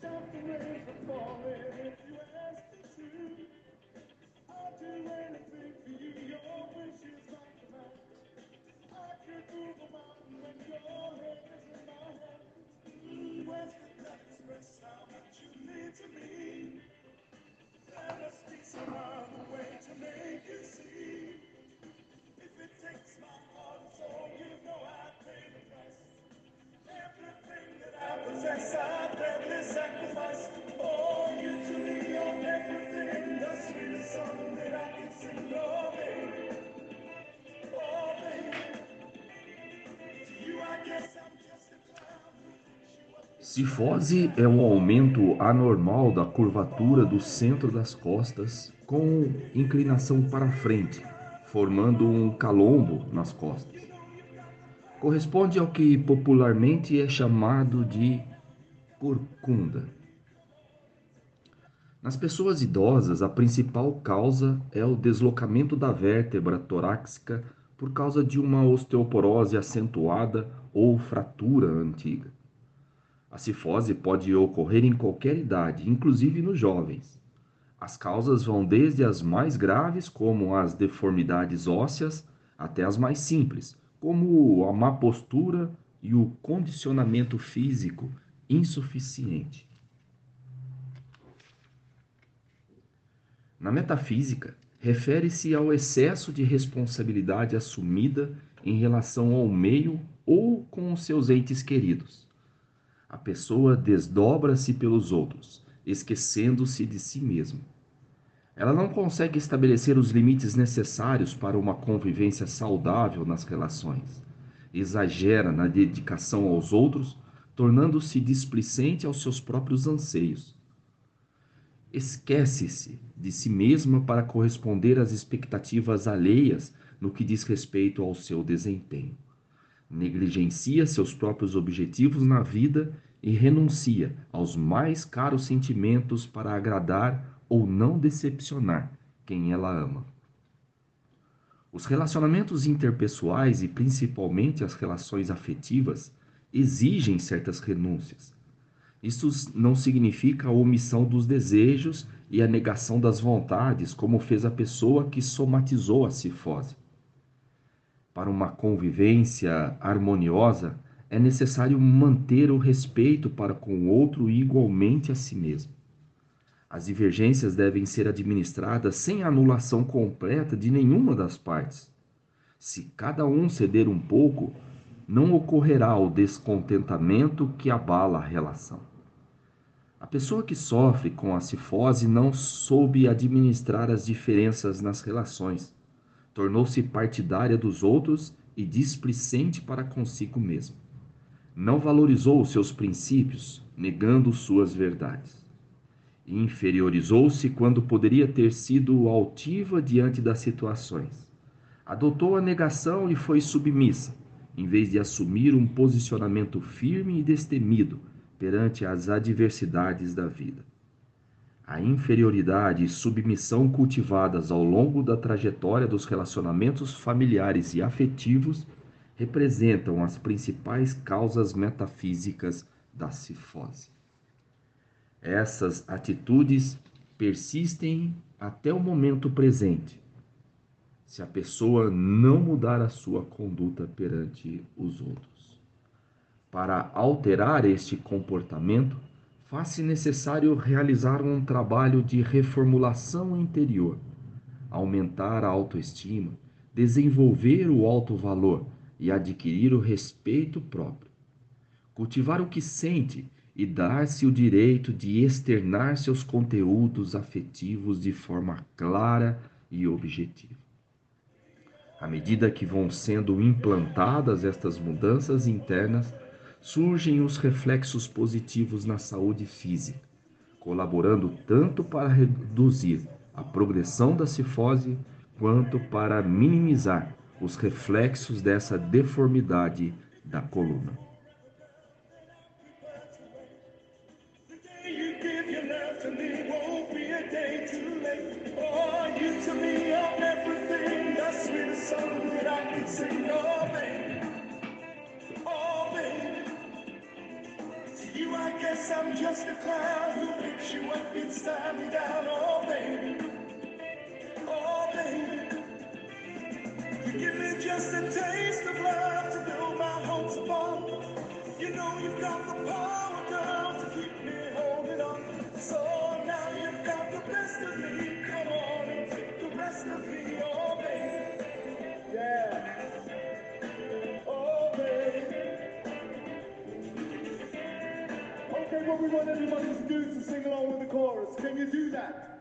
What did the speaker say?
stop the rain from falling if you ask me to. I'll do anything for you, your wish is my command. I could move a mountain Cifose é um aumento anormal da curvatura do centro das costas com inclinação para frente, formando um calombo nas costas. Corresponde ao que popularmente é chamado de corcunda. Nas pessoas idosas, a principal causa é o deslocamento da vértebra torácica por causa de uma osteoporose acentuada ou fratura antiga. A cifose pode ocorrer em qualquer idade, inclusive nos jovens. As causas vão desde as mais graves, como as deformidades ósseas, até as mais simples, como a má postura e o condicionamento físico insuficiente. Na metafísica, refere-se ao excesso de responsabilidade assumida em relação ao meio ou com os seus entes queridos. A pessoa desdobra-se pelos outros, esquecendo-se de si mesma. Ela não consegue estabelecer os limites necessários para uma convivência saudável nas relações. Exagera na dedicação aos outros, tornando-se displicente aos seus próprios anseios. Esquece-se de si mesma para corresponder às expectativas alheias no que diz respeito ao seu desempenho negligencia seus próprios objetivos na vida e renuncia aos mais caros sentimentos para agradar ou não decepcionar quem ela ama. Os relacionamentos interpessoais e principalmente as relações afetivas exigem certas renúncias. Isso não significa a omissão dos desejos e a negação das vontades, como fez a pessoa que somatizou a cifose. Para uma convivência harmoniosa, é necessário manter o respeito para com o outro igualmente a si mesmo. As divergências devem ser administradas sem anulação completa de nenhuma das partes. Se cada um ceder um pouco, não ocorrerá o descontentamento que abala a relação. A pessoa que sofre com a cifose não soube administrar as diferenças nas relações tornou-se partidária dos outros e displicente para consigo mesma. Não valorizou os seus princípios, negando suas verdades. Inferiorizou-se quando poderia ter sido altiva diante das situações. Adotou a negação e foi submissa, em vez de assumir um posicionamento firme e destemido perante as adversidades da vida. A inferioridade e submissão cultivadas ao longo da trajetória dos relacionamentos familiares e afetivos representam as principais causas metafísicas da cifose. Essas atitudes persistem até o momento presente, se a pessoa não mudar a sua conduta perante os outros. Para alterar este comportamento, faz-se necessário realizar um trabalho de reformulação interior, aumentar a autoestima, desenvolver o alto valor e adquirir o respeito próprio. Cultivar o que sente e dar-se o direito de externar seus conteúdos afetivos de forma clara e objetiva. À medida que vão sendo implantadas estas mudanças internas, surgem os reflexos positivos na saúde física, colaborando tanto para reduzir a progressão da cifose quanto para minimizar os reflexos dessa deformidade da coluna. You, I guess I'm just a clown who picks you up inside me down. Oh, baby. Oh, baby. You give me just a taste of love to build my hopes upon. You know you've got the power, Want everybody do to sing along with the chorus. Can you do that?